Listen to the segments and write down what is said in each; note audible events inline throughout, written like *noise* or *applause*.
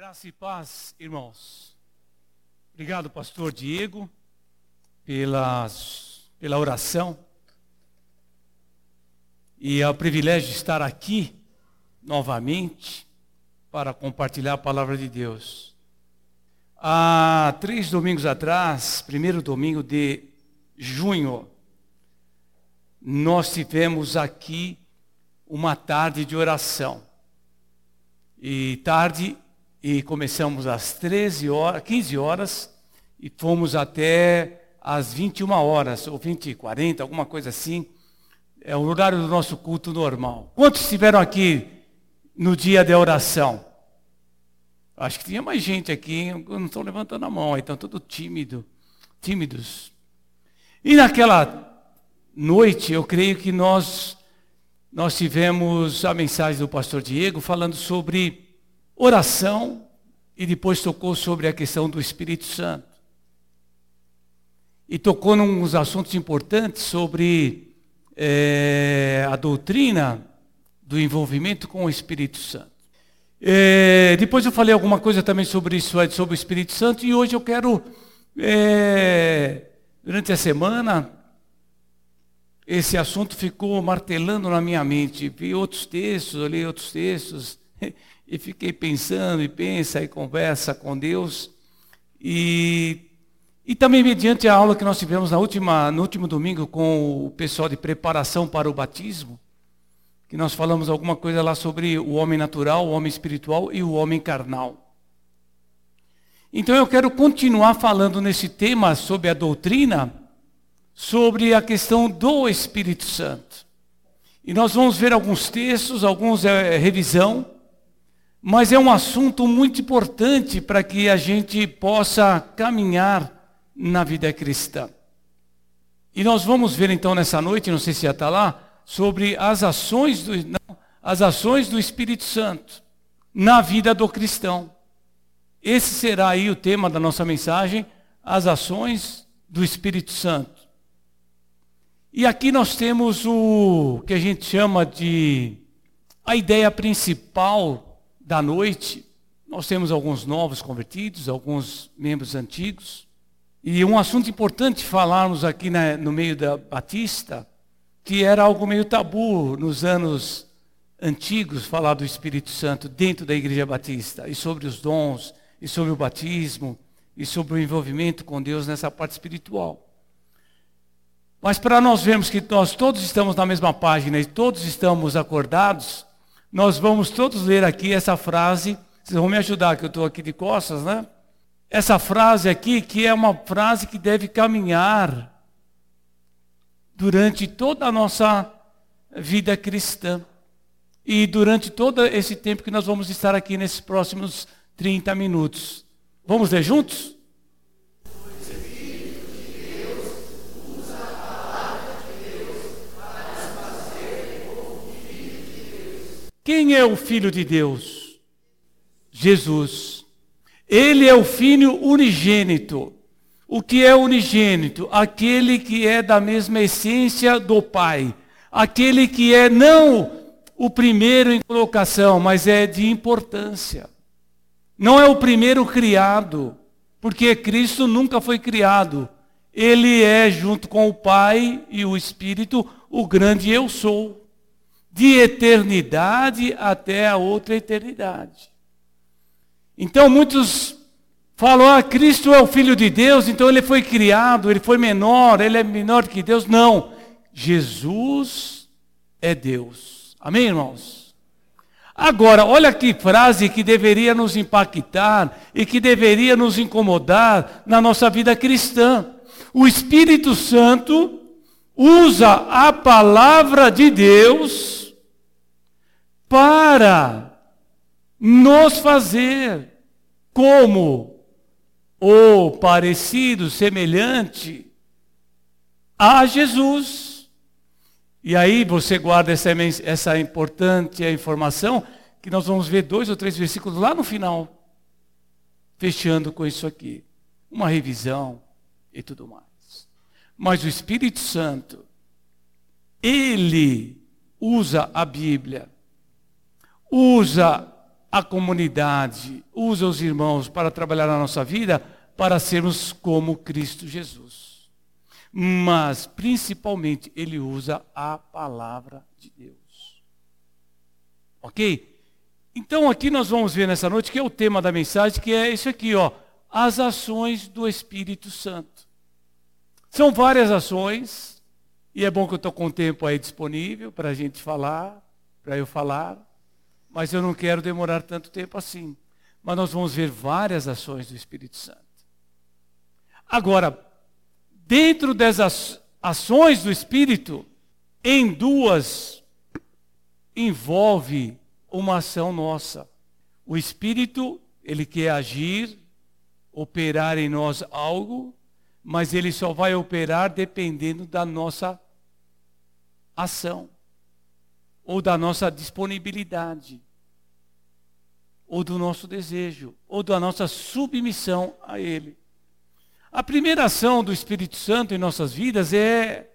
Graça e paz, irmãos. Obrigado, pastor Diego, pelas, pela oração. E é o privilégio de estar aqui novamente para compartilhar a palavra de Deus. Há três domingos atrás, primeiro domingo de junho, nós tivemos aqui uma tarde de oração. E tarde e começamos às 13 horas, 15 horas e fomos até às 21 horas, ou 20 40, alguma coisa assim. É o horário do nosso culto normal. Quantos estiveram aqui no dia da oração? Acho que tinha mais gente aqui, não estão levantando a mão, estão todos tímido, tímidos. E naquela noite, eu creio que nós nós tivemos a mensagem do pastor Diego falando sobre oração e depois tocou sobre a questão do Espírito Santo. E tocou nos assuntos importantes sobre é, a doutrina do envolvimento com o Espírito Santo. É, depois eu falei alguma coisa também sobre isso, sobre o Espírito Santo, e hoje eu quero, é, durante a semana, esse assunto ficou martelando na minha mente. Vi outros textos, li outros textos, e fiquei pensando e pensa e conversa com Deus. E, e também mediante a aula que nós tivemos na última, no último domingo com o pessoal de preparação para o batismo, que nós falamos alguma coisa lá sobre o homem natural, o homem espiritual e o homem carnal. Então eu quero continuar falando nesse tema sobre a doutrina, sobre a questão do Espírito Santo. E nós vamos ver alguns textos, alguns é, revisão, mas é um assunto muito importante para que a gente possa caminhar na vida cristã. E nós vamos ver então nessa noite, não sei se já está lá, sobre as ações do, não, as ações do Espírito Santo na vida do cristão. Esse será aí o tema da nossa mensagem, as ações do Espírito Santo. E aqui nós temos o que a gente chama de a ideia principal da noite, nós temos alguns novos convertidos, alguns membros antigos. E um assunto importante falarmos aqui na, no meio da Batista, que era algo meio tabu nos anos antigos, falar do Espírito Santo dentro da Igreja Batista, e sobre os dons, e sobre o batismo, e sobre o envolvimento com Deus nessa parte espiritual. Mas para nós vermos que nós todos estamos na mesma página e todos estamos acordados, nós vamos todos ler aqui essa frase. Vocês vão me ajudar, que eu estou aqui de costas, né? Essa frase aqui, que é uma frase que deve caminhar durante toda a nossa vida cristã. E durante todo esse tempo que nós vamos estar aqui nesses próximos 30 minutos. Vamos ler juntos? Quem é o Filho de Deus? Jesus. Ele é o Filho unigênito. O que é unigênito? Aquele que é da mesma essência do Pai. Aquele que é não o primeiro em colocação, mas é de importância. Não é o primeiro criado, porque Cristo nunca foi criado. Ele é, junto com o Pai e o Espírito, o grande eu sou de eternidade até a outra eternidade. Então muitos falam, ah, Cristo é o Filho de Deus, então ele foi criado, ele foi menor, ele é menor que Deus. Não, Jesus é Deus. Amém, irmãos? Agora, olha que frase que deveria nos impactar e que deveria nos incomodar na nossa vida cristã. O Espírito Santo usa a palavra de Deus para nos fazer como o parecido, semelhante a Jesus. E aí você guarda essa, essa importante informação, que nós vamos ver dois ou três versículos lá no final, fechando com isso aqui. Uma revisão e tudo mais. Mas o Espírito Santo, ele usa a Bíblia usa a comunidade, usa os irmãos para trabalhar na nossa vida para sermos como Cristo Jesus. Mas, principalmente, ele usa a palavra de Deus. Ok? Então, aqui nós vamos ver nessa noite que é o tema da mensagem, que é isso aqui, ó. As ações do Espírito Santo. São várias ações, e é bom que eu estou com o tempo aí disponível para a gente falar, para eu falar, mas eu não quero demorar tanto tempo assim. Mas nós vamos ver várias ações do Espírito Santo. Agora, dentro dessas ações do Espírito, em duas envolve uma ação nossa. O Espírito, ele quer agir, operar em nós algo, mas ele só vai operar dependendo da nossa ação, ou da nossa disponibilidade, ou do nosso desejo, ou da nossa submissão a Ele. A primeira ação do Espírito Santo em nossas vidas é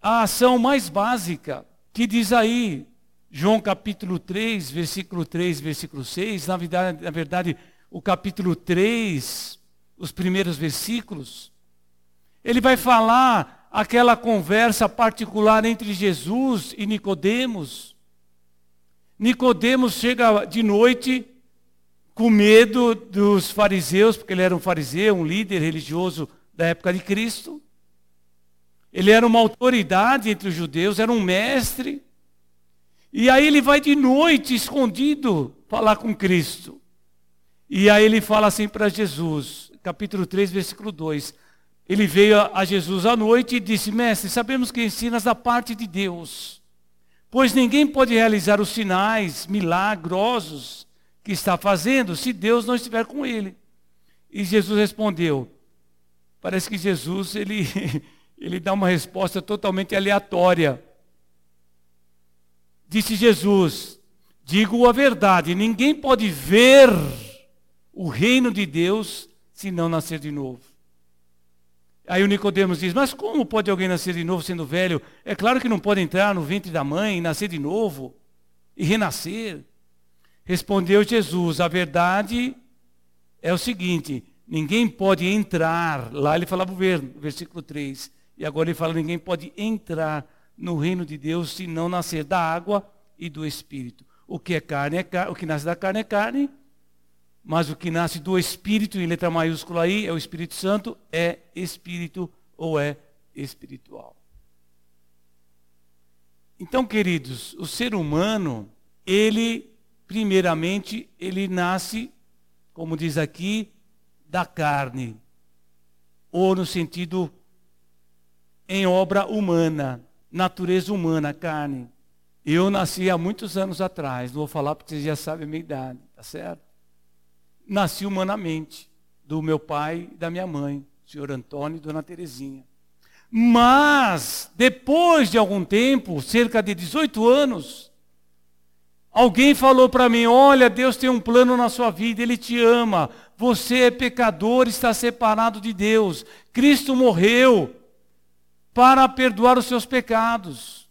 a ação mais básica, que diz aí, João capítulo 3, versículo 3, versículo 6, na verdade, na verdade o capítulo 3, os primeiros versículos, ele vai falar aquela conversa particular entre Jesus e Nicodemos. Nicodemos chega de noite com medo dos fariseus, porque ele era um fariseu, um líder religioso da época de Cristo. Ele era uma autoridade entre os judeus, era um mestre. E aí ele vai de noite, escondido, falar com Cristo. E aí ele fala assim para Jesus, capítulo 3, versículo 2. Ele veio a Jesus à noite e disse: Mestre, sabemos que ensinas da parte de Deus, pois ninguém pode realizar os sinais milagrosos que está fazendo se Deus não estiver com ele. E Jesus respondeu: Parece que Jesus ele, *laughs* ele dá uma resposta totalmente aleatória. Disse Jesus: Digo a verdade, ninguém pode ver o reino de Deus se não nascer de novo. Aí o Nicodemos diz: Mas como pode alguém nascer de novo sendo velho? É claro que não pode entrar no ventre da mãe e nascer de novo e renascer. Respondeu Jesus: A verdade é o seguinte: ninguém pode entrar. Lá ele falava o versículo 3. E agora ele fala: ninguém pode entrar no reino de Deus se não nascer da água e do Espírito. O que é carne é carne, o que nasce da carne é carne, mas o que nasce do Espírito, em letra maiúscula aí, é o Espírito Santo, é Espírito ou é espiritual. Então, queridos, o ser humano, ele, primeiramente, ele nasce, como diz aqui, da carne, ou no sentido em obra humana natureza humana, carne. Eu nasci há muitos anos atrás, não vou falar porque vocês já sabem a minha idade, tá certo? Nasci humanamente, do meu pai e da minha mãe, senhor Antônio e dona Terezinha. Mas, depois de algum tempo, cerca de 18 anos, alguém falou para mim: Olha, Deus tem um plano na sua vida, Ele te ama. Você é pecador, está separado de Deus. Cristo morreu para perdoar os seus pecados.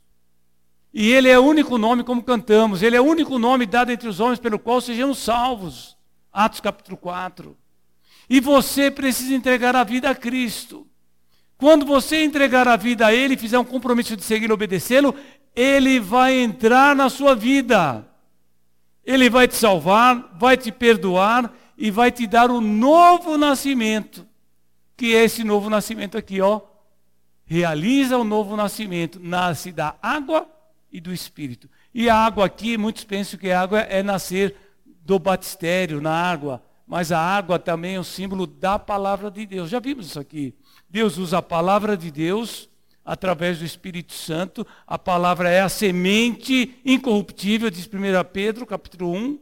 E Ele é o único nome, como cantamos, Ele é o único nome dado entre os homens pelo qual sejamos salvos. Atos capítulo 4. E você precisa entregar a vida a Cristo. Quando você entregar a vida a Ele, fizer um compromisso de seguir e obedecê-lo, Ele vai entrar na sua vida. Ele vai te salvar, vai te perdoar e vai te dar um novo nascimento. Que é esse novo nascimento aqui, ó realiza o novo nascimento, nasce da água e do Espírito. E a água aqui, muitos pensam que a água é nascer do batistério, na água, mas a água também é um símbolo da palavra de Deus. Já vimos isso aqui. Deus usa a palavra de Deus através do Espírito Santo. A palavra é a semente incorruptível, diz 1 Pedro, capítulo 1.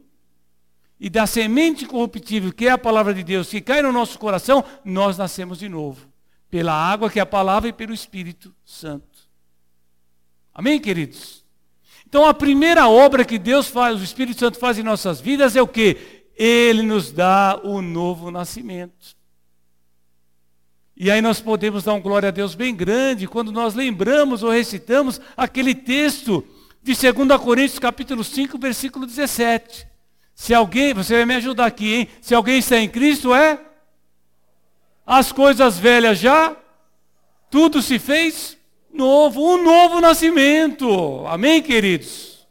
E da semente incorruptível, que é a palavra de Deus, que cai no nosso coração, nós nascemos de novo pela água, que é a palavra, e pelo Espírito Santo. Amém, queridos? Então a primeira obra que Deus faz, o Espírito Santo faz em nossas vidas é o que? Ele nos dá o novo nascimento. E aí nós podemos dar um glória a Deus bem grande quando nós lembramos ou recitamos aquele texto de 2 Coríntios capítulo 5, versículo 17. Se alguém, você vai me ajudar aqui, hein? Se alguém está em Cristo, é? As coisas velhas já, tudo se fez novo, um novo nascimento. Amém, queridos?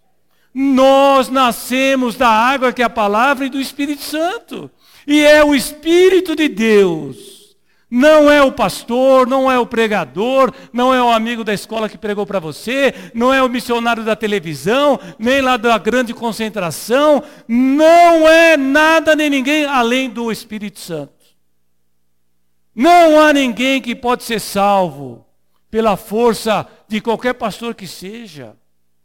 Nós nascemos da água que é a palavra e do Espírito Santo. E é o Espírito de Deus não é o pastor, não é o pregador, não é o amigo da escola que pregou para você, não é o missionário da televisão, nem lá da grande concentração, não é nada nem ninguém além do Espírito Santo. Não há ninguém que pode ser salvo pela força de qualquer pastor que seja,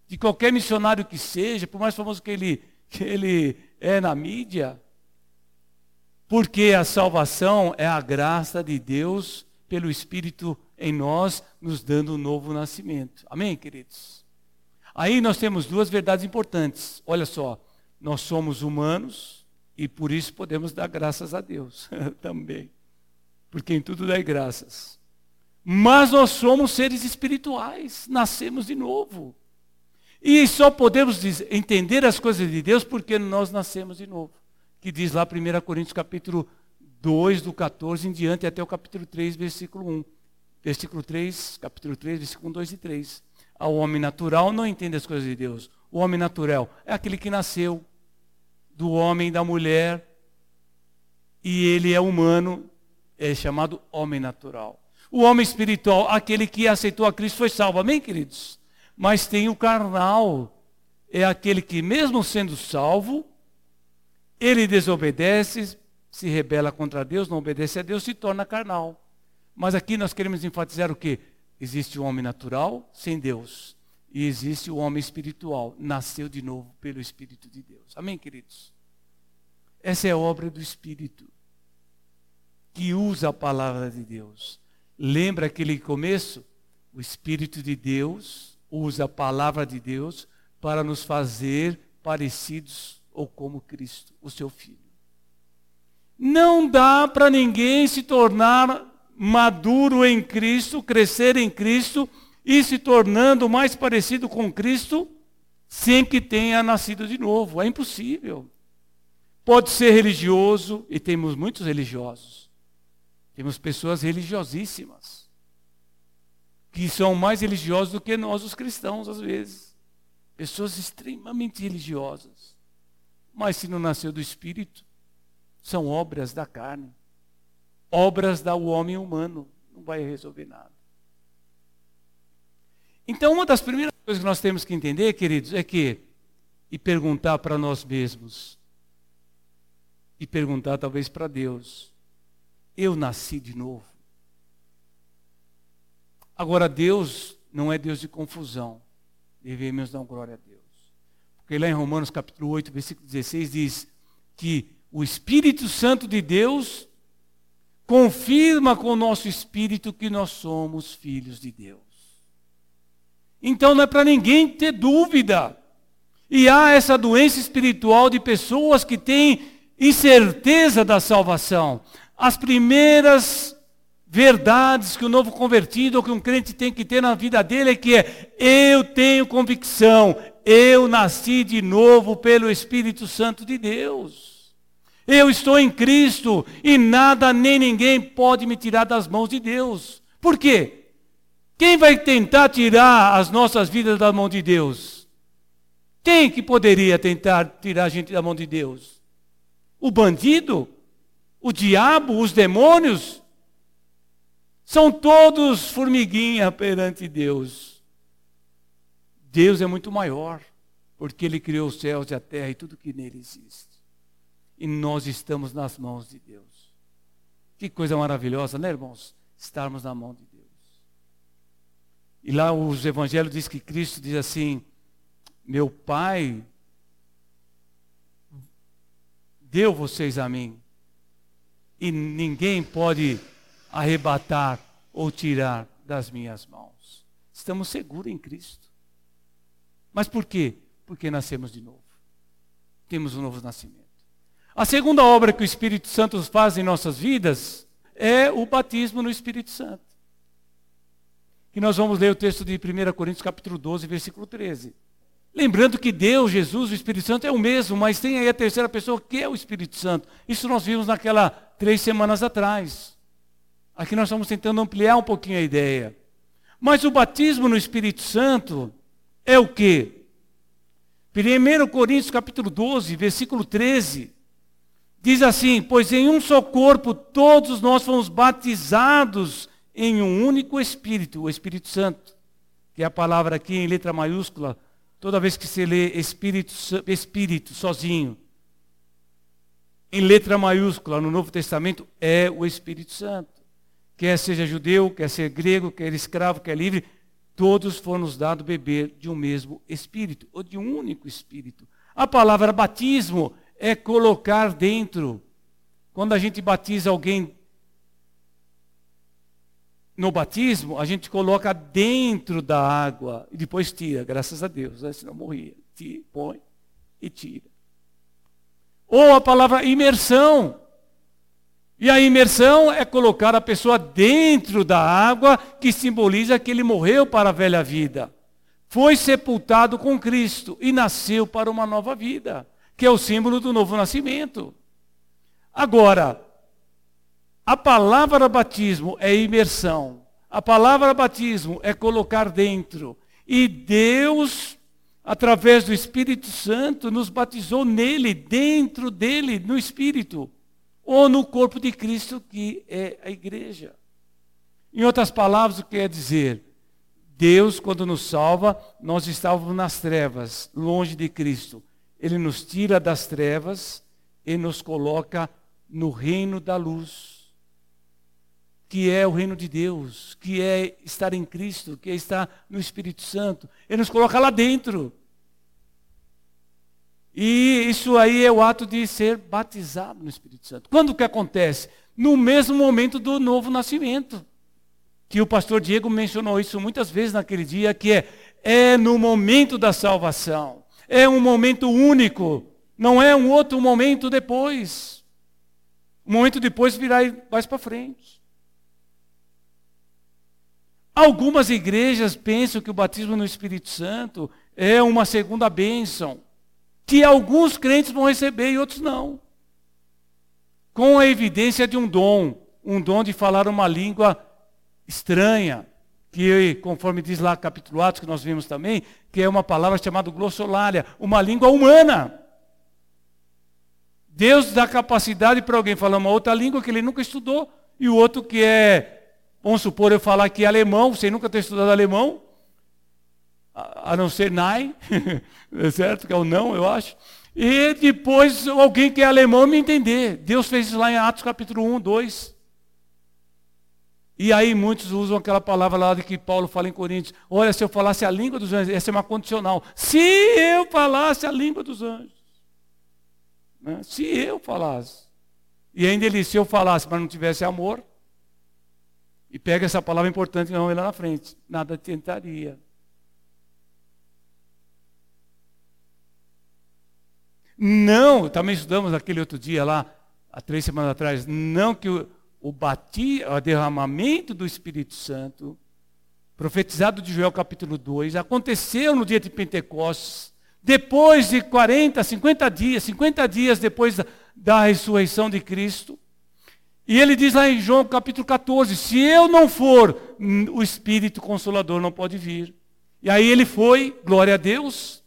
de qualquer missionário que seja, por mais famoso que ele, que ele é na mídia. Porque a salvação é a graça de Deus pelo Espírito em nós, nos dando um novo nascimento. Amém, queridos? Aí nós temos duas verdades importantes. Olha só, nós somos humanos e por isso podemos dar graças a Deus *laughs* também. Porque em tudo dá graças. Mas nós somos seres espirituais, nascemos de novo. E só podemos entender as coisas de Deus porque nós nascemos de novo que diz lá 1 Coríntios capítulo 2, do 14 em diante, até o capítulo 3, versículo 1. Versículo 3, capítulo 3, versículo 2 e 3. O homem natural não entende as coisas de Deus. O homem natural é aquele que nasceu do homem da mulher, e ele é humano, é chamado homem natural. O homem espiritual, aquele que aceitou a Cristo, foi salvo. Amém, queridos? Mas tem o carnal, é aquele que, mesmo sendo salvo, ele desobedece, se rebela contra Deus, não obedece a Deus, se torna carnal. Mas aqui nós queremos enfatizar o que? Existe o homem natural sem Deus. E existe o homem espiritual, nasceu de novo pelo Espírito de Deus. Amém, queridos? Essa é a obra do Espírito, que usa a palavra de Deus. Lembra aquele começo? O Espírito de Deus usa a palavra de Deus para nos fazer parecidos ou como Cristo, o seu Filho. Não dá para ninguém se tornar maduro em Cristo, crescer em Cristo e se tornando mais parecido com Cristo sem que tenha nascido de novo. É impossível. Pode ser religioso, e temos muitos religiosos. Temos pessoas religiosíssimas, que são mais religiosos do que nós, os cristãos, às vezes. Pessoas extremamente religiosas. Mas se não nasceu do Espírito, são obras da carne, obras do homem humano. Não vai resolver nada. Então, uma das primeiras coisas que nós temos que entender, queridos, é que, e perguntar para nós mesmos, e perguntar talvez para Deus, eu nasci de novo. Agora, Deus não é Deus de confusão. Devemos dar glória a Deus. Porque lá em Romanos capítulo 8, versículo 16 diz que o Espírito Santo de Deus confirma com o nosso espírito que nós somos filhos de Deus. Então não é para ninguém ter dúvida. E há essa doença espiritual de pessoas que têm incerteza da salvação. As primeiras verdades que o novo convertido ou que um crente tem que ter na vida dele é que é eu tenho convicção, eu nasci de novo pelo Espírito Santo de Deus. Eu estou em Cristo e nada nem ninguém pode me tirar das mãos de Deus. Por quê? Quem vai tentar tirar as nossas vidas da mão de Deus? Quem que poderia tentar tirar a gente da mão de Deus? O bandido? O diabo? Os demônios? São todos formiguinha perante Deus. Deus é muito maior, porque Ele criou os céus e a terra e tudo que nele existe. E nós estamos nas mãos de Deus. Que coisa maravilhosa, né, irmãos? Estarmos na mão de Deus. E lá os evangelhos diz que Cristo diz assim: Meu Pai deu vocês a mim, e ninguém pode arrebatar ou tirar das minhas mãos. Estamos seguros em Cristo. Mas por quê? Porque nascemos de novo. Temos um novo nascimento. A segunda obra que o Espírito Santo faz em nossas vidas é o batismo no Espírito Santo. Que nós vamos ler o texto de 1 Coríntios capítulo 12, versículo 13. Lembrando que Deus, Jesus, o Espírito Santo é o mesmo, mas tem aí a terceira pessoa que é o Espírito Santo. Isso nós vimos naquela três semanas atrás. Aqui nós estamos tentando ampliar um pouquinho a ideia. Mas o batismo no Espírito Santo é o quê? 1 Coríntios capítulo 12, versículo 13. Diz assim: Pois em um só corpo todos nós fomos batizados em um único Espírito, o Espírito Santo, que é a palavra aqui em letra maiúscula, toda vez que você lê Espírito, Espírito sozinho, em letra maiúscula no Novo Testamento, é o Espírito Santo. Quer seja judeu, quer ser grego, quer escravo, quer livre, todos foram nos dados beber de um mesmo Espírito, ou de um único Espírito. A palavra batismo é colocar dentro. Quando a gente batiza alguém no batismo, a gente coloca dentro da água e depois tira, graças a Deus, né? senão morria. Tira, põe e tira. Ou a palavra imersão. E a imersão é colocar a pessoa dentro da água, que simboliza que ele morreu para a velha vida. Foi sepultado com Cristo e nasceu para uma nova vida que é o símbolo do novo nascimento. Agora, a palavra batismo é imersão. A palavra batismo é colocar dentro. E Deus, através do Espírito Santo, nos batizou nele, dentro dele, no Espírito. Ou no corpo de Cristo, que é a igreja. Em outras palavras, o que quer dizer? Deus, quando nos salva, nós estávamos nas trevas, longe de Cristo. Ele nos tira das trevas e nos coloca no reino da luz, que é o reino de Deus, que é estar em Cristo, que é estar no Espírito Santo. Ele nos coloca lá dentro. E isso aí é o ato de ser batizado no Espírito Santo. Quando que acontece? No mesmo momento do novo nascimento. Que o pastor Diego mencionou isso muitas vezes naquele dia, que é, é no momento da salvação é um momento único, não é um outro momento depois. O momento depois virá mais para frente. Algumas igrejas pensam que o batismo no Espírito Santo é uma segunda bênção, que alguns crentes vão receber e outros não. Com a evidência de um dom, um dom de falar uma língua estranha, que conforme diz lá capítulo Atos, que nós vimos também, que é uma palavra chamada glossolalia, uma língua humana. Deus dá capacidade para alguém falar uma outra língua que ele nunca estudou, e o outro que é, vamos supor, eu falar é alemão, sem nunca ter estudado alemão, a não ser Nai, *laughs* certo? Que é o não, eu acho. E depois alguém que é alemão me entender. Deus fez isso lá em Atos capítulo 1, 2. E aí muitos usam aquela palavra lá de que Paulo fala em Coríntios. Olha, se eu falasse a língua dos anjos, essa é uma condicional. Se eu falasse a língua dos anjos. Né? Se eu falasse. E ainda ele, se eu falasse, mas não tivesse amor. E pega essa palavra importante não lá na frente. Nada tentaria. Não, também estudamos aquele outro dia lá, há três semanas atrás, não que o o, bati, o derramamento do Espírito Santo, profetizado de Joel capítulo 2, aconteceu no dia de Pentecostes, depois de 40, 50 dias, 50 dias depois da, da ressurreição de Cristo. E ele diz lá em João capítulo 14: Se eu não for, o Espírito Consolador não pode vir. E aí ele foi, glória a Deus,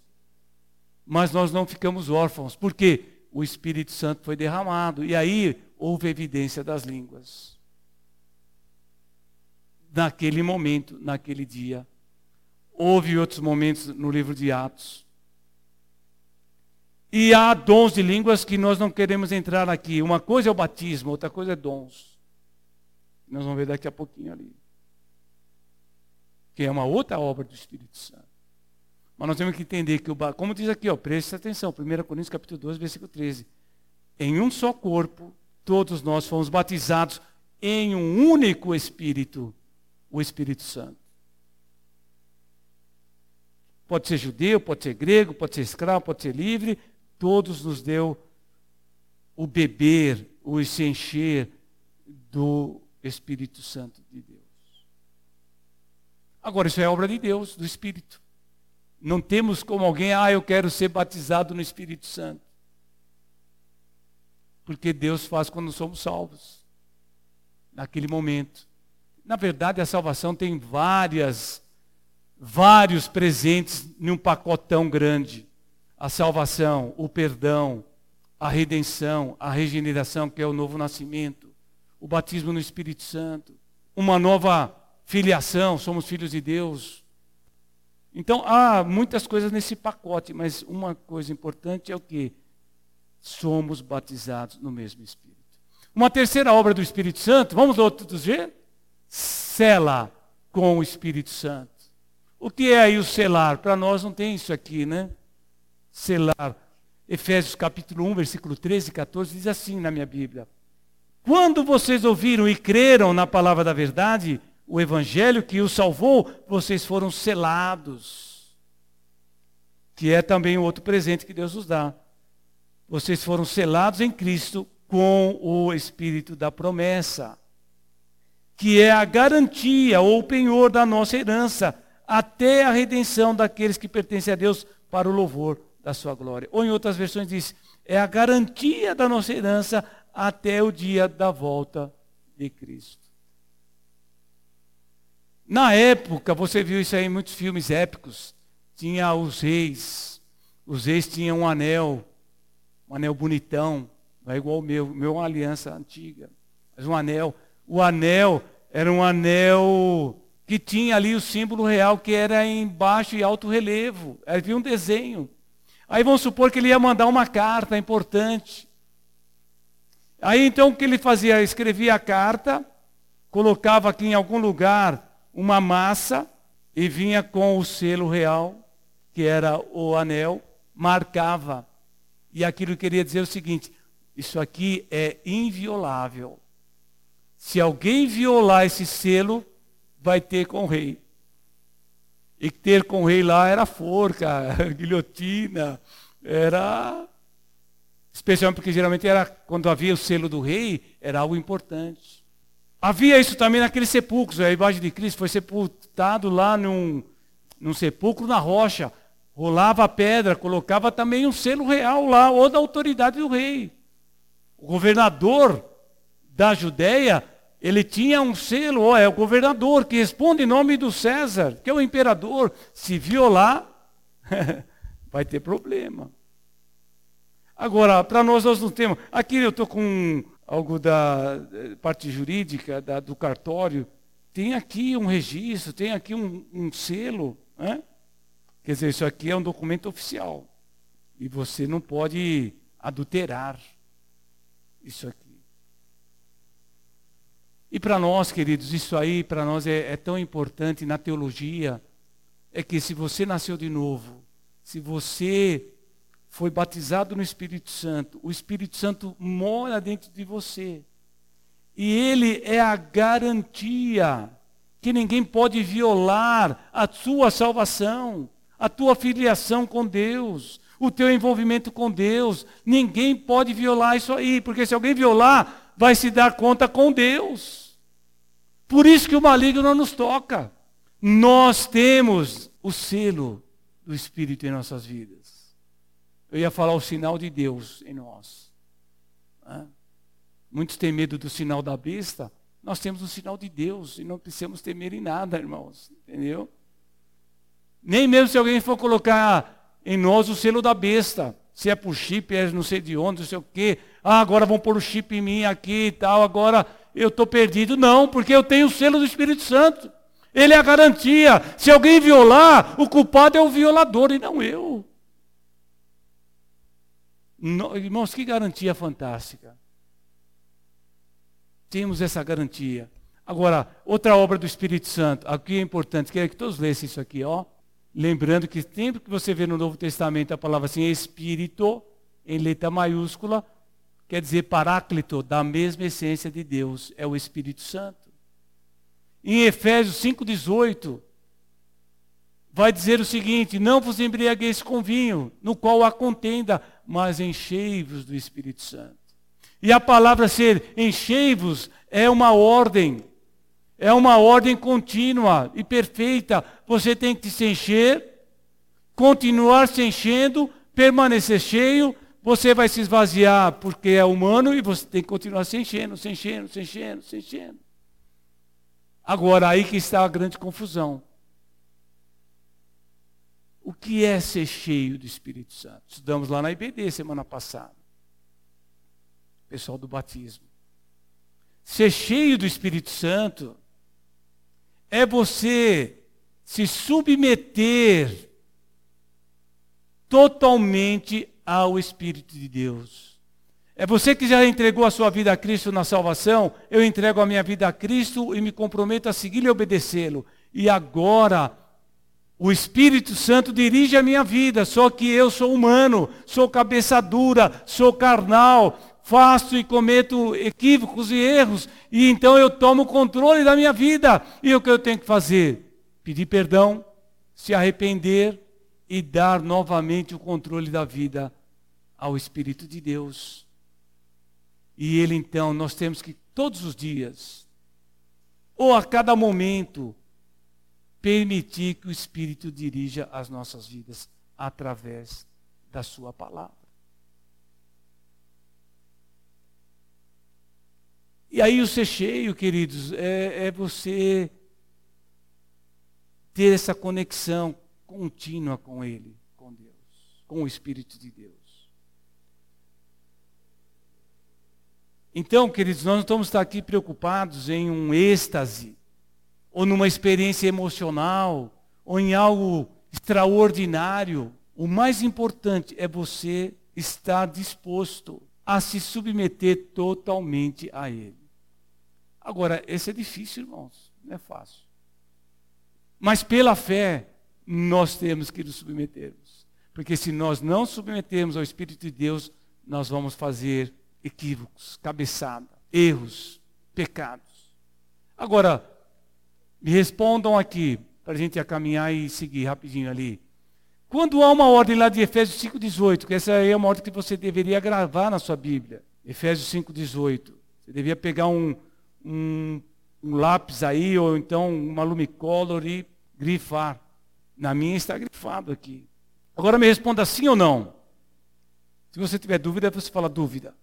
mas nós não ficamos órfãos, porque o Espírito Santo foi derramado. E aí houve evidência das línguas. Naquele momento, naquele dia. Houve outros momentos no livro de Atos. E há dons de línguas que nós não queremos entrar aqui. Uma coisa é o batismo, outra coisa é dons. Nós vamos ver daqui a pouquinho ali. Que é uma outra obra do Espírito Santo. Mas nós temos que entender que, o, como diz aqui, ó, preste atenção, 1 Coríntios capítulo 12, versículo 13. Em um só corpo todos nós fomos batizados em um único Espírito, o Espírito Santo. Pode ser judeu, pode ser grego, pode ser escravo, pode ser livre, todos nos deu o beber, o se encher do Espírito Santo de Deus. Agora, isso é obra de Deus, do Espírito. Não temos como alguém, ah, eu quero ser batizado no Espírito Santo. Porque Deus faz quando somos salvos. Naquele momento. Na verdade, a salvação tem várias, vários presentes num pacotão grande. A salvação, o perdão, a redenção, a regeneração, que é o novo nascimento, o batismo no Espírito Santo, uma nova filiação, somos filhos de Deus. Então há muitas coisas nesse pacote, mas uma coisa importante é o que? Somos batizados no mesmo Espírito. Uma terceira obra do Espírito Santo, vamos outros ver? Sela com o Espírito Santo. O que é aí o selar? Para nós não tem isso aqui, né? Selar. Efésios capítulo 1, versículo 13 e 14 diz assim na minha Bíblia: Quando vocês ouviram e creram na palavra da verdade, o evangelho que os salvou, vocês foram selados. Que é também outro presente que Deus nos dá. Vocês foram selados em Cristo com o espírito da promessa, que é a garantia ou penhor da nossa herança, até a redenção daqueles que pertencem a Deus para o louvor da sua glória. Ou em outras versões diz, é a garantia da nossa herança até o dia da volta de Cristo. Na época, você viu isso aí em muitos filmes épicos. Tinha os reis. Os reis tinham um anel, um anel bonitão, não é igual o meu, o meu é uma aliança antiga. Mas um anel. O anel era um anel que tinha ali o símbolo real, que era em baixo e alto relevo. Havia um desenho. Aí vamos supor que ele ia mandar uma carta importante. Aí então o que ele fazia? Escrevia a carta, colocava aqui em algum lugar uma massa e vinha com o selo real, que era o anel, marcava. E aquilo queria dizer o seguinte: isso aqui é inviolável. Se alguém violar esse selo, vai ter com o rei. E ter com o rei lá era forca, *laughs* guilhotina, era. Especialmente porque geralmente era quando havia o selo do rei, era algo importante. Havia isso também naqueles sepulcros. A imagem de Cristo foi sepultado lá num, num sepulcro na rocha. Rolava a pedra, colocava também um selo real lá, ou da autoridade do rei. O governador da Judéia, ele tinha um selo, ó, é o governador que responde em nome do César, que é o imperador. Se violar, *laughs* vai ter problema. Agora, para nós, nós não temos. Aqui eu estou com algo da parte jurídica, da, do cartório, tem aqui um registro, tem aqui um, um selo. Né? Quer dizer, isso aqui é um documento oficial. E você não pode adulterar isso aqui. E para nós, queridos, isso aí para nós é, é tão importante na teologia, é que se você nasceu de novo, se você foi batizado no Espírito Santo, o Espírito Santo mora dentro de você. E ele é a garantia que ninguém pode violar a sua salvação, a tua filiação com Deus, o teu envolvimento com Deus. Ninguém pode violar isso aí, porque se alguém violar, vai se dar conta com Deus. Por isso que o maligno não nos toca. Nós temos o selo do Espírito em nossas vidas. Eu ia falar o sinal de Deus em nós. Muitos têm medo do sinal da besta. Nós temos o sinal de Deus e não precisamos temer em nada, irmãos. Entendeu? Nem mesmo se alguém for colocar em nós o selo da besta. Se é por chip, é não sei de onde, não sei o quê. Ah, agora vão pôr o chip em mim aqui e tal. Agora eu estou perdido. Não, porque eu tenho o selo do Espírito Santo. Ele é a garantia. Se alguém violar, o culpado é o violador e não eu. Irmãos, que garantia fantástica. Temos essa garantia. Agora, outra obra do Espírito Santo, aqui é importante, queria que todos lessem isso aqui, ó. Lembrando que sempre que você vê no Novo Testamento a palavra assim, Espírito, em letra maiúscula, quer dizer paráclito, da mesma essência de Deus, é o Espírito Santo. Em Efésios 5,18, vai dizer o seguinte: Não vos embriagueis com vinho, no qual há contenda, mas enchei-vos do Espírito Santo. E a palavra ser enchei-vos é uma ordem, é uma ordem contínua e perfeita. Você tem que se encher continuar se enchendo, permanecer cheio, você vai se esvaziar porque é humano e você tem que continuar se enchendo, se enchendo, se enchendo, se enchendo. Agora, aí que está a grande confusão. O que é ser cheio do Espírito Santo? Estudamos lá na IBD semana passada. Pessoal do batismo. Ser cheio do Espírito Santo é você se submeter totalmente ao Espírito de Deus. É você que já entregou a sua vida a Cristo na salvação, eu entrego a minha vida a Cristo e me comprometo a segui-lo e obedecê-lo. E agora, o Espírito Santo dirige a minha vida, só que eu sou humano, sou cabeça dura, sou carnal, faço e cometo equívocos e erros, e então eu tomo o controle da minha vida. E o que eu tenho que fazer? Pedir perdão, se arrepender e dar novamente o controle da vida ao Espírito de Deus. E ele então, nós temos que todos os dias, ou a cada momento, permitir que o Espírito dirija as nossas vidas através da Sua palavra. E aí o ser cheio, queridos, é, é você ter essa conexão contínua com Ele, com Deus, com o Espírito de Deus. Então, queridos, nós não estamos aqui preocupados em um êxtase, ou numa experiência emocional, ou em algo extraordinário. O mais importante é você estar disposto a se submeter totalmente a Ele. Agora, esse é difícil, irmãos, não é fácil. Mas pela fé, nós temos que nos submetermos. Porque se nós não submetermos ao Espírito de Deus, nós vamos fazer equívocos, cabeçada, erros, pecados. Agora, me respondam aqui, para a gente caminhar e seguir rapidinho ali. Quando há uma ordem lá de Efésios 5,18, que essa é uma ordem que você deveria gravar na sua Bíblia. Efésios 5,18. Você devia pegar um, um, um lápis aí, ou então uma lumicolor e grifar. Na minha está grifado aqui. Agora me responda sim ou não. Se você tiver dúvida, você fala dúvida.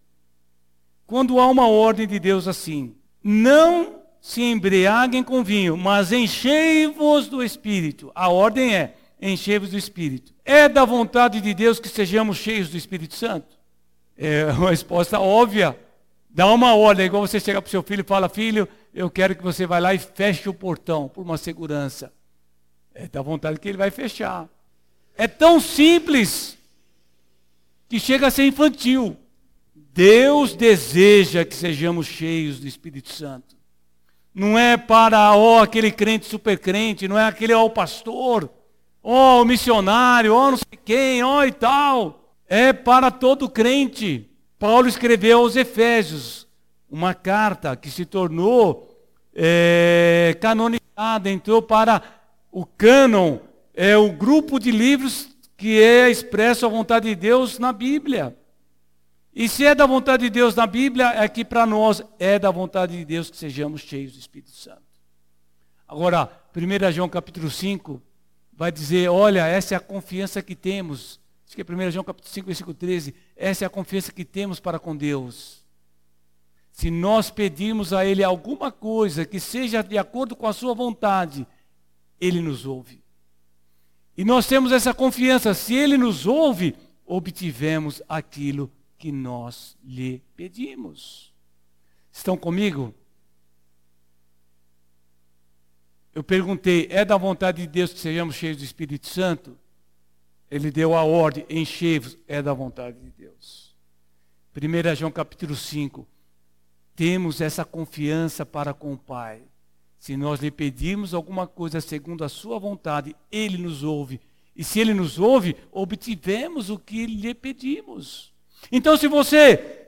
Quando há uma ordem de Deus assim, não se embriaguem com vinho, mas enchei-vos do Espírito. A ordem é, enchei-vos do Espírito. É da vontade de Deus que sejamos cheios do Espírito Santo? É uma resposta óbvia. Dá uma ordem, igual você chega para o seu filho e fala, filho, eu quero que você vá lá e feche o portão por uma segurança. É da vontade que ele vai fechar. É tão simples que chega a ser infantil. Deus deseja que sejamos cheios do Espírito Santo. Não é para ó, aquele crente super crente, não é aquele ó, o pastor, ó, o missionário, ó, não sei quem, ó e tal. É para todo crente. Paulo escreveu aos Efésios uma carta que se tornou é, canonizada, entrou para o cânon, é o grupo de livros que é expresso a vontade de Deus na Bíblia. E se é da vontade de Deus na Bíblia, é que para nós é da vontade de Deus que sejamos cheios do Espírito Santo. Agora, 1 João capítulo 5 vai dizer, olha, essa é a confiança que temos Acho que é 1 João capítulo 5, versículo 13. Essa é a confiança que temos para com Deus. Se nós pedirmos a Ele alguma coisa que seja de acordo com a Sua vontade, Ele nos ouve. E nós temos essa confiança, se Ele nos ouve, obtivemos aquilo que nós lhe pedimos. Estão comigo? Eu perguntei, é da vontade de Deus que sejamos cheios do Espírito Santo? Ele deu a ordem, enchei-vos, é da vontade de Deus. 1 João capítulo 5. Temos essa confiança para com o Pai. Se nós lhe pedirmos alguma coisa segundo a sua vontade, ele nos ouve. E se ele nos ouve, obtivemos o que lhe pedimos. Então, se você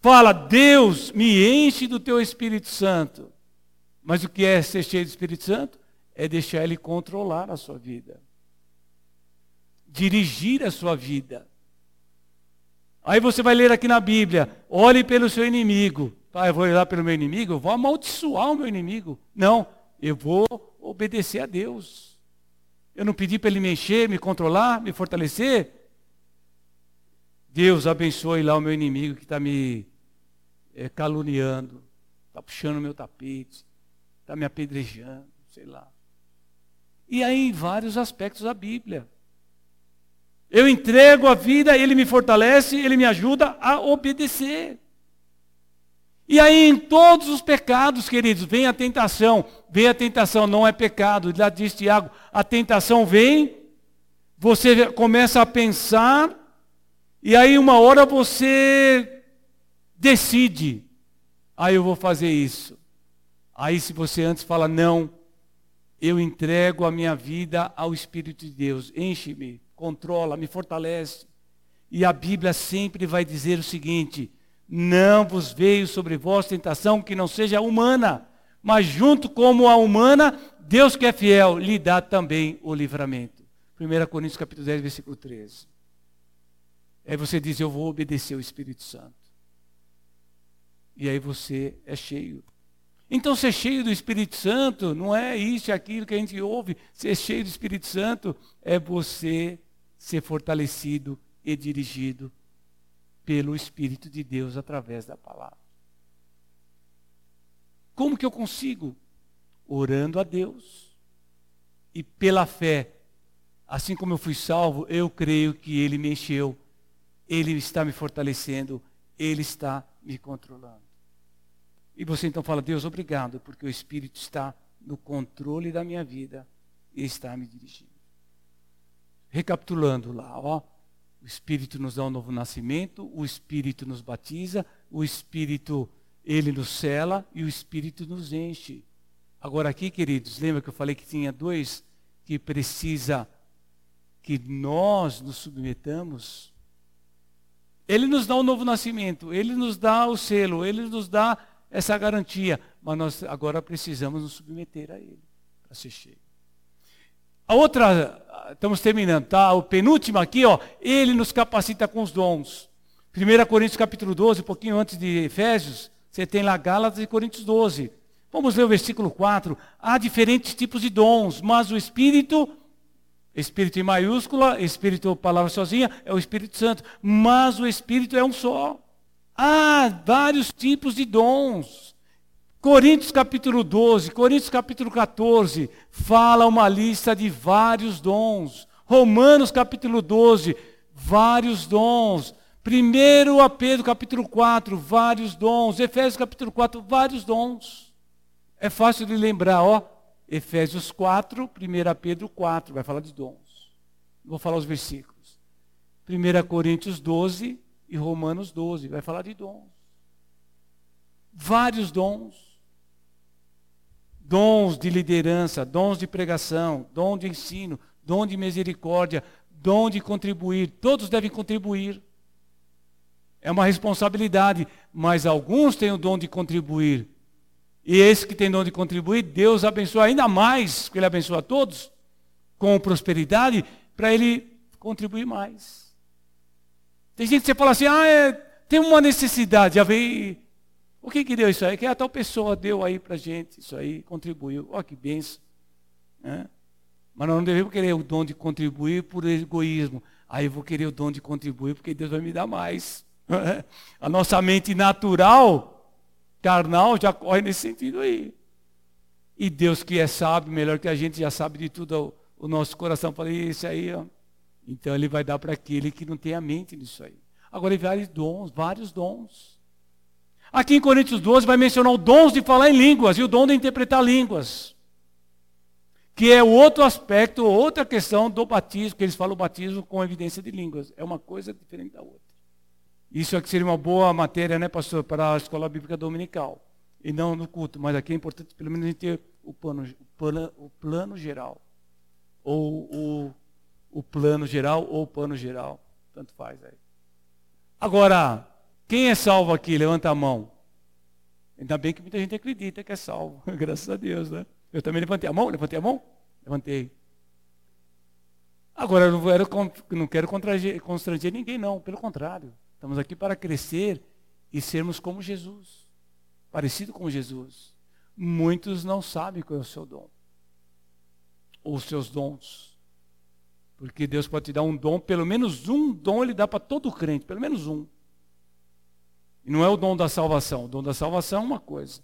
fala, Deus, me enche do teu Espírito Santo. Mas o que é ser cheio do Espírito Santo? É deixar ele controlar a sua vida dirigir a sua vida. Aí você vai ler aqui na Bíblia: olhe pelo seu inimigo. Ah, eu vou olhar pelo meu inimigo, eu vou amaldiçoar o meu inimigo. Não, eu vou obedecer a Deus. Eu não pedi para ele me encher, me controlar, me fortalecer? Deus abençoe lá o meu inimigo que está me é, caluniando, está puxando o meu tapete, está me apedrejando, sei lá. E aí em vários aspectos da Bíblia. Eu entrego a vida, ele me fortalece, ele me ajuda a obedecer. E aí, em todos os pecados, queridos, vem a tentação. Vem a tentação, não é pecado. Já diz Tiago: a tentação vem, você começa a pensar, e aí, uma hora você decide: ah, eu vou fazer isso. Aí, se você antes fala, não, eu entrego a minha vida ao Espírito de Deus, enche-me, controla, me fortalece. E a Bíblia sempre vai dizer o seguinte: não vos veio sobre vós tentação que não seja humana, mas junto como a humana, Deus que é fiel, lhe dá também o livramento. 1 Coríntios capítulo 10, versículo 13. Aí você diz, eu vou obedecer o Espírito Santo. E aí você é cheio. Então, ser cheio do Espírito Santo não é isso, é aquilo que a gente ouve. Ser cheio do Espírito Santo é você ser fortalecido e dirigido pelo Espírito de Deus através da palavra. Como que eu consigo? Orando a Deus. E pela fé, assim como eu fui salvo, eu creio que Ele me encheu, Ele está me fortalecendo, Ele está me controlando. E você então fala, Deus, obrigado, porque o Espírito está no controle da minha vida e está me dirigindo. Recapitulando lá, ó. O Espírito nos dá um novo nascimento, o Espírito nos batiza, o Espírito, ele nos cela e o Espírito nos enche. Agora aqui, queridos, lembra que eu falei que tinha dois que precisa que nós nos submetamos? Ele nos dá um novo nascimento, ele nos dá o selo, ele nos dá essa garantia, mas nós agora precisamos nos submeter a ele para ser cheio. A outra, estamos terminando, tá? O penúltimo aqui, ó, ele nos capacita com os dons. 1 Coríntios capítulo 12, um pouquinho antes de Efésios, você tem lá Gálatas e Coríntios 12. Vamos ler o versículo 4. Há diferentes tipos de dons, mas o Espírito, Espírito em maiúscula, Espírito, palavra sozinha, é o Espírito Santo. Mas o Espírito é um só. Há vários tipos de dons. Coríntios capítulo 12, Coríntios capítulo 14, fala uma lista de vários dons. Romanos capítulo 12, vários dons. Primeiro a Pedro capítulo 4, vários dons. Efésios capítulo 4, vários dons. É fácil de lembrar, ó. Efésios 4, 1 Pedro 4, vai falar de dons. Vou falar os versículos. 1 Coríntios 12 e Romanos 12, vai falar de dons. Vários dons dons de liderança, dons de pregação, dom de ensino, dom de misericórdia, dom de contribuir. Todos devem contribuir. É uma responsabilidade, mas alguns têm o dom de contribuir. E esse que tem dom de contribuir, Deus abençoa ainda mais, porque Ele abençoa todos, com prosperidade, para Ele contribuir mais. Tem gente que você fala assim, ah, é, tem uma necessidade, já veio o que, que deu isso aí? Que a tal pessoa deu aí para gente, isso aí, contribuiu. Olha que benção. Né? Mas nós não devemos querer o dom de contribuir por egoísmo. Aí eu vou querer o dom de contribuir porque Deus vai me dar mais. *laughs* a nossa mente natural, carnal, já corre nesse sentido aí. E Deus que é sábio, melhor que a gente, já sabe de tudo, o, nosso coração fala, isso aí, ó. Então ele vai dar para aquele que não tem a mente nisso aí. Agora, vários dons, vários dons. Aqui em Coríntios 12 vai mencionar o dons de falar em línguas e o dom de interpretar línguas. Que é outro aspecto, outra questão do batismo, que eles falam o batismo com evidência de línguas. É uma coisa diferente da outra. Isso aqui seria uma boa matéria, né, pastor, para a escola bíblica dominical. E não no culto, mas aqui é importante pelo menos a gente ter o plano, o plano, o plano geral. Ou o, o plano geral ou o plano geral. Tanto faz aí. Agora, quem é salvo aqui? Levanta a mão. Ainda bem que muita gente acredita que é salvo. *laughs* Graças a Deus, né? Eu também levantei a mão, levantei a mão? Levantei. Agora, eu não, quero, não quero constranger, ninguém, não. Pelo contrário. Estamos aqui para crescer e sermos como Jesus. Parecido com Jesus. Muitos não sabem qual é o seu dom. Ou os seus dons. Porque Deus pode te dar um dom, pelo menos um dom ele dá para todo crente, pelo menos um. E não é o dom da salvação. O dom da salvação é uma coisa.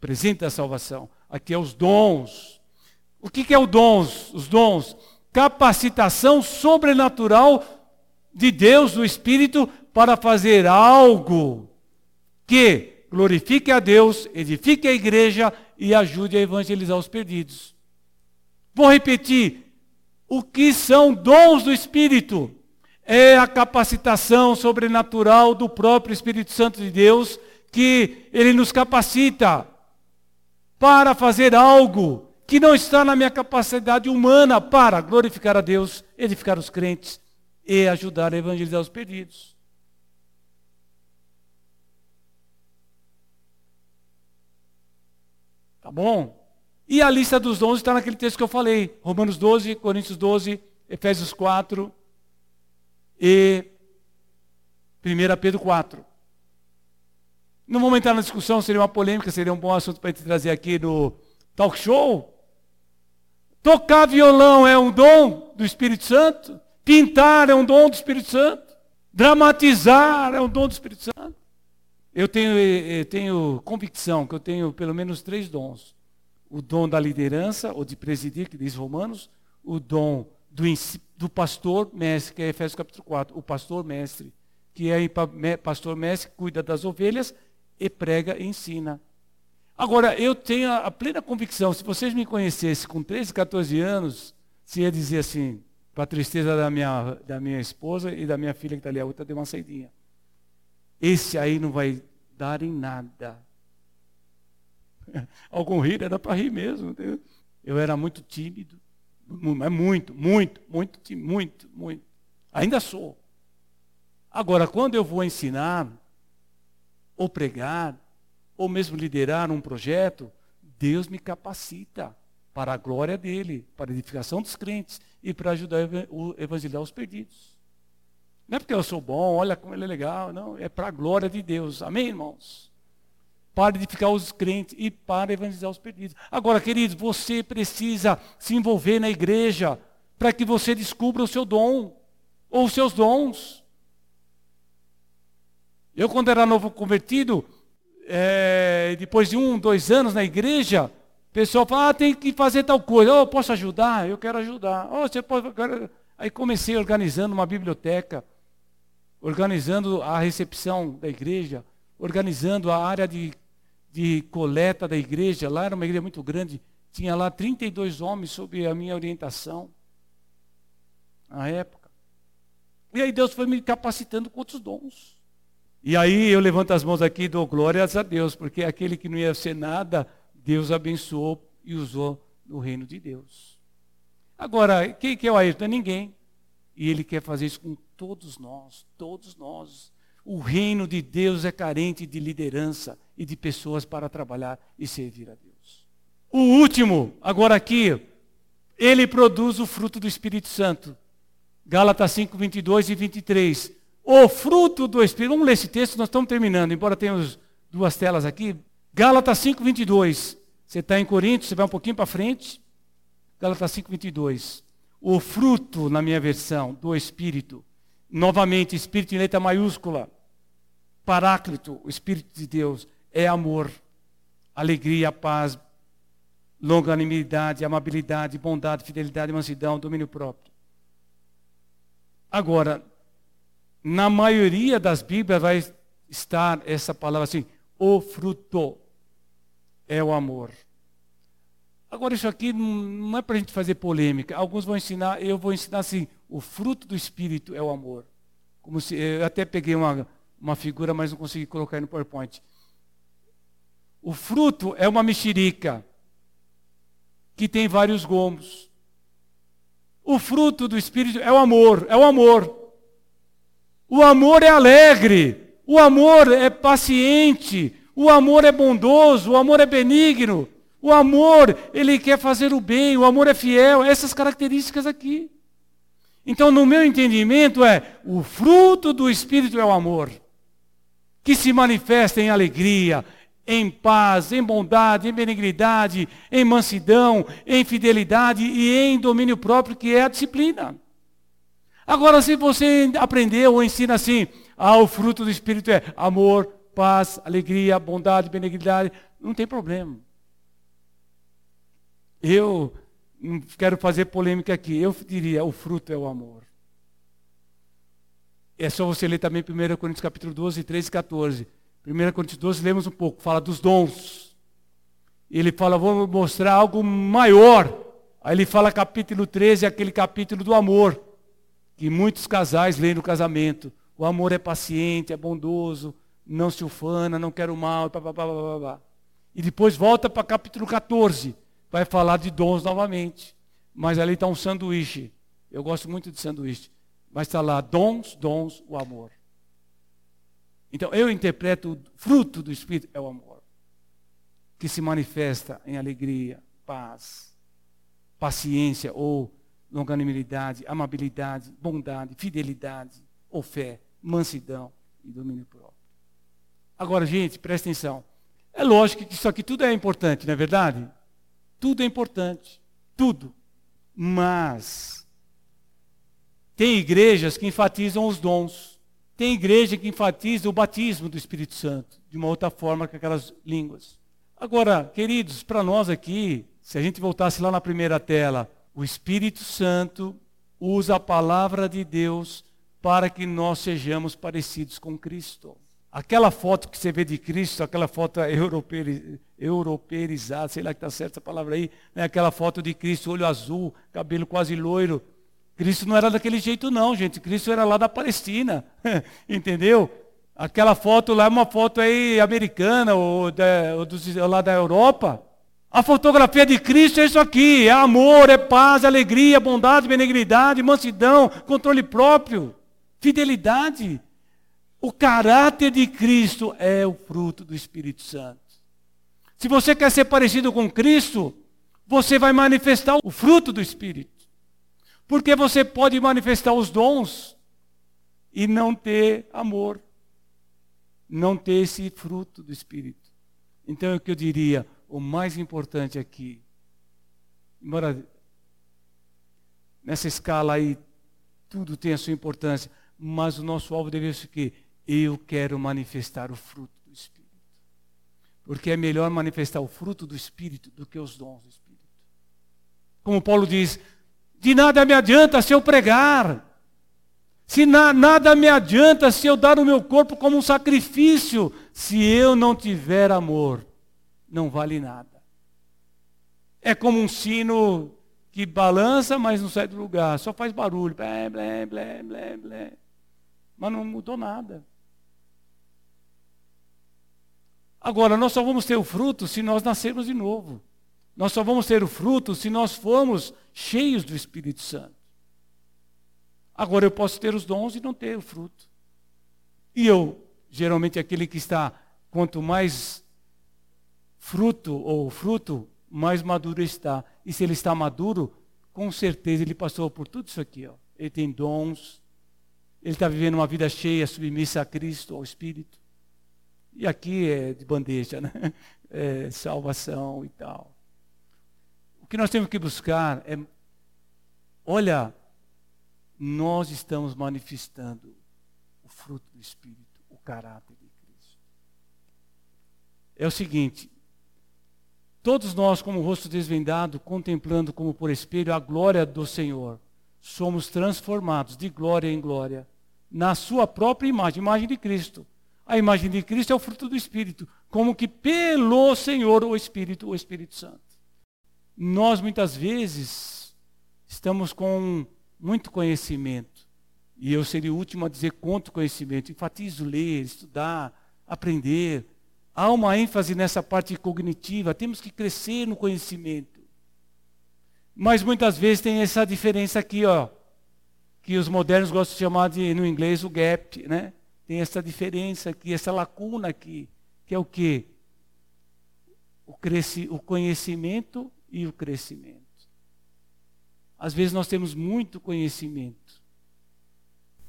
Presente da salvação. Aqui é os dons. O que, que é o dons? Os dons. Capacitação sobrenatural de Deus, do Espírito, para fazer algo que glorifique a Deus, edifique a igreja e ajude a evangelizar os perdidos. Vou repetir. O que são dons do Espírito? É a capacitação sobrenatural do próprio Espírito Santo de Deus, que ele nos capacita para fazer algo que não está na minha capacidade humana para glorificar a Deus, edificar os crentes e ajudar a evangelizar os perdidos. Tá bom? E a lista dos dons está naquele texto que eu falei: Romanos 12, Coríntios 12, Efésios 4 e 1 Pedro 4. Não vamos entrar na discussão, seria uma polêmica, seria um bom assunto para a gente trazer aqui no talk show. Tocar violão é um dom do Espírito Santo. Pintar é um dom do Espírito Santo. Dramatizar é um dom do Espírito Santo. Eu tenho, eu tenho convicção que eu tenho pelo menos três dons: o dom da liderança, ou de presidir, que diz Romanos, o dom do, do pastor mestre, que é Efésios capítulo 4, o pastor mestre, que é pastor mestre cuida das ovelhas e prega e ensina. Agora, eu tenho a plena convicção, se vocês me conhecessem com 13, 14 anos, se ia dizer assim, para a tristeza da minha, da minha esposa e da minha filha que está ali, a outra deu uma saidinha. Esse aí não vai dar em nada. *laughs* Algum rir era para rir mesmo. Eu era muito tímido. Mas muito, muito, muito, muito, muito. Ainda sou. Agora, quando eu vou ensinar, ou pregar, ou mesmo liderar um projeto, Deus me capacita para a glória dele, para a edificação dos crentes e para ajudar a evangelizar os perdidos. Não é porque eu sou bom, olha como ele é legal. Não, é para a glória de Deus. Amém, irmãos? Para edificar os crentes e para evangelizar os perdidos. Agora, queridos, você precisa se envolver na igreja para que você descubra o seu dom ou os seus dons. Eu, quando era novo convertido, é, depois de um, dois anos na igreja, o pessoal fala, ah, tem que fazer tal coisa. Oh, posso ajudar? Eu quero ajudar. Oh, você pode... Aí comecei organizando uma biblioteca organizando a recepção da igreja, organizando a área de, de coleta da igreja. Lá era uma igreja muito grande, tinha lá 32 homens sob a minha orientação, na época. E aí Deus foi me capacitando com outros dons. E aí eu levanto as mãos aqui e dou glórias a Deus, porque aquele que não ia ser nada, Deus abençoou e usou no reino de Deus. Agora, quem que é o Ayrton? É ninguém. E ele quer fazer isso com todos nós, todos nós. O reino de Deus é carente de liderança e de pessoas para trabalhar e servir a Deus. O último, agora aqui, ele produz o fruto do Espírito Santo. Gálatas 5, 22 e 23. O fruto do Espírito. Vamos ler esse texto, nós estamos terminando, embora tenhamos duas telas aqui. Gálatas 5, 22. Você está em Coríntios, você vai um pouquinho para frente. Gálatas 5, 22 o fruto, na minha versão, do Espírito. Novamente, Espírito em letra maiúscula. Paráclito, o Espírito de Deus, é amor, alegria, paz, longanimidade, amabilidade, bondade, fidelidade, mansidão, domínio próprio. Agora, na maioria das Bíblias vai estar essa palavra assim: o fruto é o amor. Agora, isso aqui não é para a gente fazer polêmica. Alguns vão ensinar, eu vou ensinar assim: o fruto do Espírito é o amor. Como se, eu até peguei uma, uma figura, mas não consegui colocar aí no PowerPoint. O fruto é uma mexerica que tem vários gomos. O fruto do Espírito é o amor, é o amor. O amor é alegre, o amor é paciente, o amor é bondoso, o amor é benigno. O amor, ele quer fazer o bem, o amor é fiel, essas características aqui. Então, no meu entendimento, é o fruto do Espírito é o amor, que se manifesta em alegria, em paz, em bondade, em benignidade, em mansidão, em fidelidade e em domínio próprio, que é a disciplina. Agora, se você aprender ou ensina assim, ah, o fruto do Espírito é amor, paz, alegria, bondade, benignidade, não tem problema. Eu não quero fazer polêmica aqui. Eu diria, o fruto é o amor. É só você ler também 1 Coríntios capítulo 12, 13 e 14. 1 Coríntios 12, lemos um pouco, fala dos dons. Ele fala, vou mostrar algo maior. Aí ele fala capítulo 13, aquele capítulo do amor, que muitos casais leem no casamento. O amor é paciente, é bondoso, não se ufana, não quer o mal, pá, pá, pá, pá, pá. E depois volta para capítulo 14, vai falar de dons novamente. Mas ali está um sanduíche. Eu gosto muito de sanduíche. Mas está lá, dons, dons, o amor. Então eu interpreto o fruto do Espírito é o amor. Que se manifesta em alegria, paz, paciência ou longanimidade, amabilidade, bondade, fidelidade ou fé, mansidão e domínio próprio. Agora, gente, presta atenção. É lógico que isso aqui tudo é importante, não é verdade? Tudo é importante. Tudo. Mas tem igrejas que enfatizam os dons. Tem igreja que enfatiza o batismo do Espírito Santo, de uma outra forma que aquelas línguas. Agora, queridos, para nós aqui, se a gente voltasse lá na primeira tela, o Espírito Santo usa a palavra de Deus para que nós sejamos parecidos com Cristo. Aquela foto que você vê de Cristo, aquela foto europeizada, sei lá que está certa essa palavra aí, né? aquela foto de Cristo, olho azul, cabelo quase loiro. Cristo não era daquele jeito não, gente. Cristo era lá da Palestina, *laughs* entendeu? Aquela foto lá é uma foto aí americana ou, da, ou, dos, lá da Europa. A fotografia de Cristo é isso aqui: é amor, é paz, é alegria, bondade, benignidade, mansidão, controle próprio, fidelidade. O caráter de Cristo é o fruto do Espírito Santo. Se você quer ser parecido com Cristo, você vai manifestar o fruto do Espírito. Porque você pode manifestar os dons e não ter amor, não ter esse fruto do Espírito. Então é o que eu diria, o mais importante aqui, embora nessa escala aí tudo tem a sua importância, mas o nosso alvo deve ser o quê? eu quero manifestar o fruto do Espírito. Porque é melhor manifestar o fruto do Espírito do que os dons do Espírito. Como Paulo diz, de nada me adianta se eu pregar. Se na, nada me adianta se eu dar o meu corpo como um sacrifício, se eu não tiver amor, não vale nada. É como um sino que balança, mas não sai do lugar, só faz barulho, blé, blé, blé, blé, blé. Mas não mudou nada. Agora, nós só vamos ter o fruto se nós nascermos de novo. Nós só vamos ter o fruto se nós formos cheios do Espírito Santo. Agora, eu posso ter os dons e não ter o fruto. E eu, geralmente, aquele que está, quanto mais fruto ou fruto, mais maduro está. E se ele está maduro, com certeza ele passou por tudo isso aqui. Ó. Ele tem dons, ele está vivendo uma vida cheia, submissa a Cristo, ao Espírito. E aqui é de bandeja, né? *laughs* É salvação e tal. Que nós temos que buscar é, olha, nós estamos manifestando o fruto do Espírito, o caráter de Cristo. É o seguinte, todos nós, como rosto desvendado, contemplando como por espelho a glória do Senhor, somos transformados de glória em glória, na sua própria imagem, imagem de Cristo. A imagem de Cristo é o fruto do Espírito, como que pelo Senhor o Espírito, o Espírito Santo. Nós muitas vezes estamos com muito conhecimento, e eu seria o último a dizer quanto conhecimento. Enfatizo ler, estudar, aprender. Há uma ênfase nessa parte cognitiva, temos que crescer no conhecimento. Mas muitas vezes tem essa diferença aqui, ó, que os modernos gostam de chamar de, no inglês, o gap, né? tem essa diferença aqui, essa lacuna aqui, que é o quê? O, cresci, o conhecimento e o crescimento. Às vezes nós temos muito conhecimento,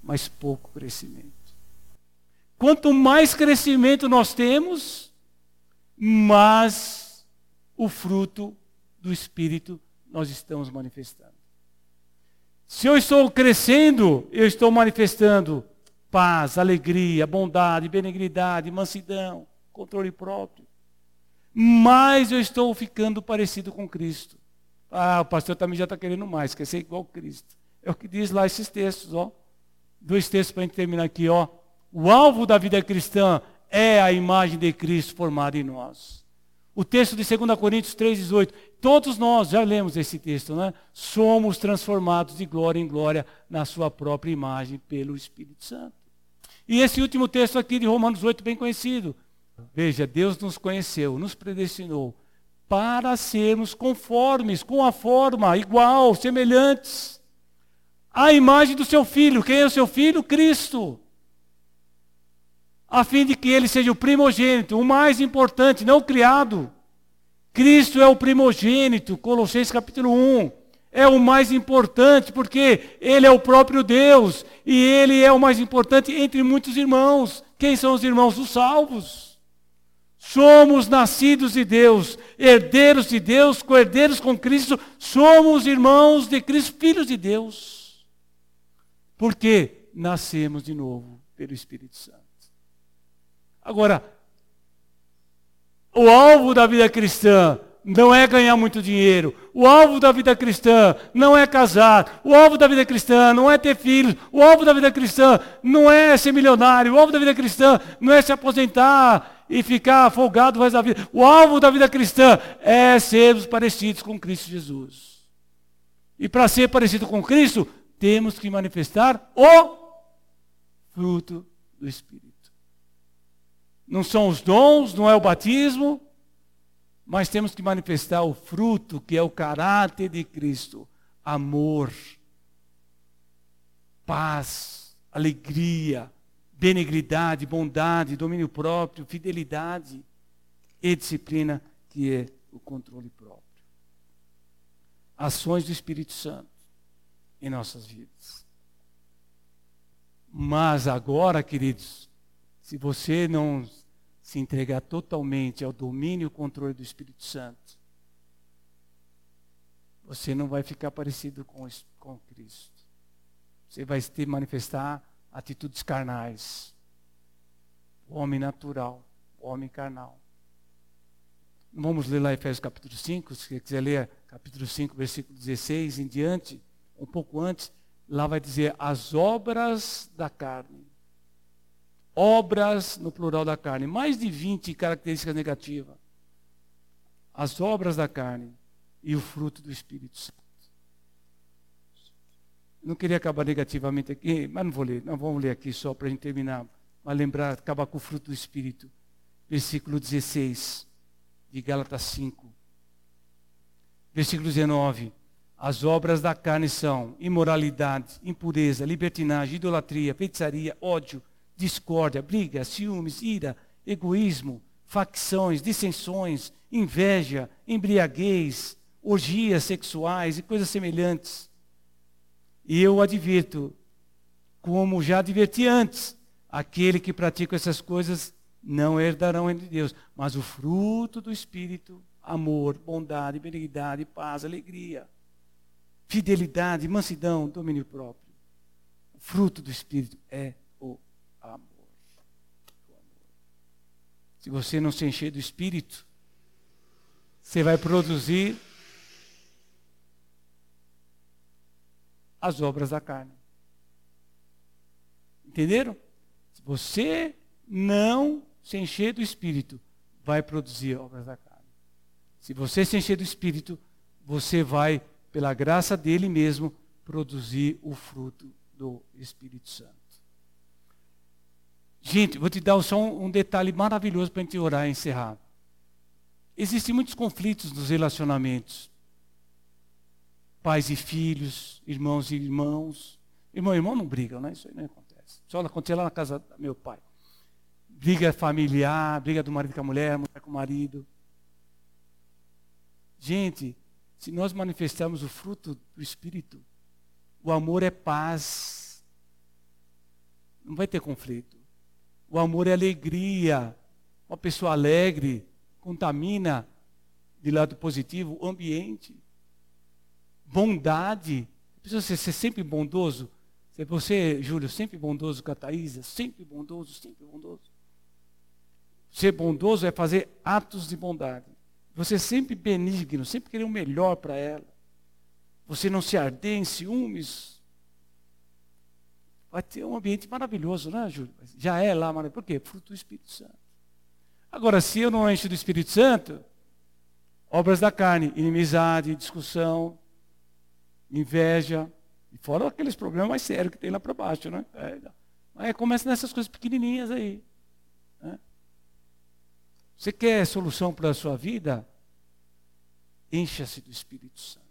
mas pouco crescimento. Quanto mais crescimento nós temos, mais o fruto do Espírito nós estamos manifestando. Se eu estou crescendo, eu estou manifestando paz, alegria, bondade, benignidade, mansidão, controle próprio. Mais eu estou ficando parecido com Cristo. Ah, o pastor também já está querendo mais, quer ser igual Cristo. É o que diz lá esses textos, ó. Dois textos para a gente terminar aqui, ó. O alvo da vida cristã é a imagem de Cristo formada em nós. O texto de 2 Coríntios 3,18. Todos nós, já lemos esse texto, né? Somos transformados de glória em glória na sua própria imagem pelo Espírito Santo. E esse último texto aqui de Romanos 8, bem conhecido. Veja, Deus nos conheceu, nos predestinou para sermos conformes, com a forma, igual, semelhantes à imagem do seu filho. Quem é o seu filho? Cristo. A fim de que ele seja o primogênito, o mais importante, não o criado. Cristo é o primogênito, Colossenses capítulo 1. É o mais importante, porque ele é o próprio Deus, e ele é o mais importante entre muitos irmãos. Quem são os irmãos? Os salvos. Somos nascidos de Deus, herdeiros de Deus, co-herdeiros com Cristo, somos irmãos de Cristo, filhos de Deus. Porque nascemos de novo pelo Espírito Santo. Agora, o alvo da vida cristã não é ganhar muito dinheiro. O alvo da vida cristã não é casar. O alvo da vida cristã não é ter filhos. O alvo da vida cristã não é ser milionário. O alvo da vida cristã não é se aposentar e ficar folgado o resto da vida. O alvo da vida cristã é sermos parecidos com Cristo Jesus. E para ser parecido com Cristo, temos que manifestar o fruto do Espírito. Não são os dons, não é o batismo, mas temos que manifestar o fruto, que é o caráter de Cristo: amor, paz, alegria, benigridade, bondade, domínio próprio, fidelidade e disciplina, que é o controle próprio. Ações do Espírito Santo em nossas vidas. Mas agora, queridos, se você não se entregar totalmente ao domínio e controle do Espírito Santo, você não vai ficar parecido com, com Cristo. Você vai ter manifestar atitudes carnais. O homem natural, o homem carnal. Vamos ler lá Efésios capítulo 5, se você quiser ler capítulo 5, versículo 16 em diante, um pouco antes, lá vai dizer as obras da carne. Obras no plural da carne, mais de 20 características negativas. As obras da carne e o fruto do Espírito Santo. Não queria acabar negativamente aqui, mas não vou ler. Não vamos ler aqui só para a gente terminar. Mas lembrar, acabar com o fruto do Espírito. Versículo 16 de Gálatas 5. Versículo 19. As obras da carne são imoralidade, impureza, libertinagem, idolatria, feitiçaria, ódio, discórdia, briga, ciúmes, ira, egoísmo, facções, dissensões, inveja, embriaguez, orgias sexuais e coisas semelhantes e eu advirto, como já adverti antes, aquele que pratica essas coisas não herdarão entre Deus, mas o fruto do Espírito, amor, bondade, benignidade, paz, alegria, fidelidade, mansidão, domínio próprio. O fruto do Espírito é o amor. o amor. Se você não se encher do Espírito, você vai produzir as obras da carne. Entenderam? Se você não se encher do Espírito, vai produzir obras da carne. Se você se encher do Espírito, você vai, pela graça dele mesmo, produzir o fruto do Espírito Santo. Gente, vou te dar só um, um detalhe maravilhoso para a gente orar e encerrar. Existem muitos conflitos nos relacionamentos pais e filhos, irmãos e irmãos. Irmão e irmão não brigam, né? Isso aí não acontece. Só aconteceu lá na casa do meu pai. Briga familiar, briga do marido com a mulher, mulher com o marido. Gente, se nós manifestarmos o fruto do Espírito, o amor é paz. Não vai ter conflito. O amor é alegria. Uma pessoa alegre contamina de lado positivo o ambiente bondade. Precisa ser, ser sempre bondoso. Você, Júlio, sempre bondoso com a Thaisa, sempre bondoso, sempre bondoso. Ser bondoso é fazer atos de bondade. Você sempre benigno, sempre querer o melhor para ela. Você não se arder em ciúmes. Vai ter um ambiente maravilhoso, né, Júlio? Já é lá maravilhoso. Por quê? Fruto do Espírito Santo. Agora, se eu não encho do Espírito Santo, obras da carne, inimizade, discussão, inveja, e fora aqueles problemas mais sérios que tem lá para baixo, né? É, mas começa nessas coisas pequenininhas aí. Né? Você quer solução para a sua vida? Encha-se do Espírito Santo.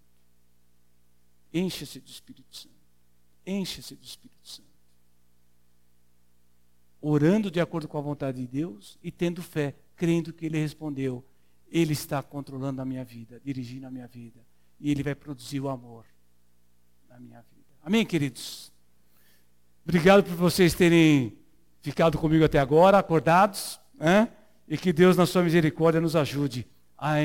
Encha-se do Espírito Santo. Encha-se do Espírito Santo. Orando de acordo com a vontade de Deus e tendo fé, crendo que Ele respondeu. Ele está controlando a minha vida, dirigindo a minha vida. E Ele vai produzir o amor na minha vida. Amém, queridos? Obrigado por vocês terem ficado comigo até agora, acordados, né? e que Deus, na sua misericórdia, nos ajude a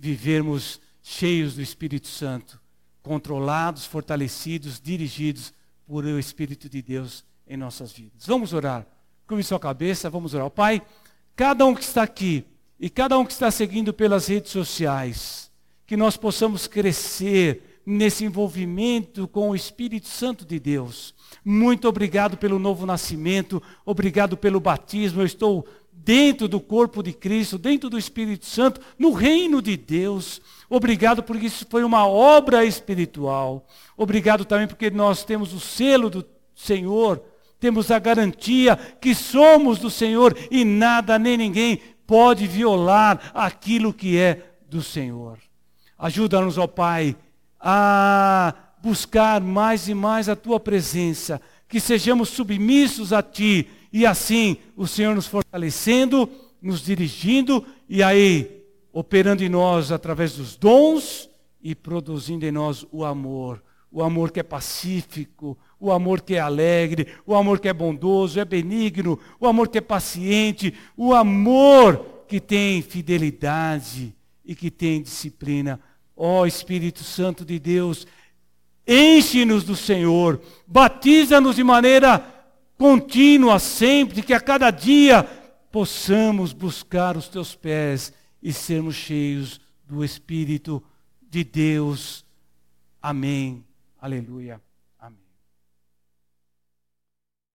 vivermos cheios do Espírito Santo, controlados, fortalecidos, dirigidos por o Espírito de Deus em nossas vidas. Vamos orar. Curve sua cabeça, vamos orar. Pai, cada um que está aqui e cada um que está seguindo pelas redes sociais, que nós possamos crescer nesse envolvimento com o Espírito Santo de Deus. Muito obrigado pelo novo nascimento, obrigado pelo batismo. Eu estou dentro do corpo de Cristo, dentro do Espírito Santo, no reino de Deus. Obrigado porque isso foi uma obra espiritual. Obrigado também porque nós temos o selo do Senhor, temos a garantia que somos do Senhor e nada nem ninguém pode violar aquilo que é do Senhor. Ajuda-nos, ó Pai, a buscar mais e mais a tua presença, que sejamos submissos a ti e assim o Senhor nos fortalecendo, nos dirigindo e aí operando em nós através dos dons e produzindo em nós o amor. O amor que é pacífico, o amor que é alegre, o amor que é bondoso, é benigno, o amor que é paciente, o amor que tem fidelidade e que tem disciplina. Ó oh, Espírito Santo de Deus, enche-nos do Senhor, batiza-nos de maneira contínua, sempre, que a cada dia possamos buscar os teus pés e sermos cheios do Espírito de Deus. Amém. Aleluia.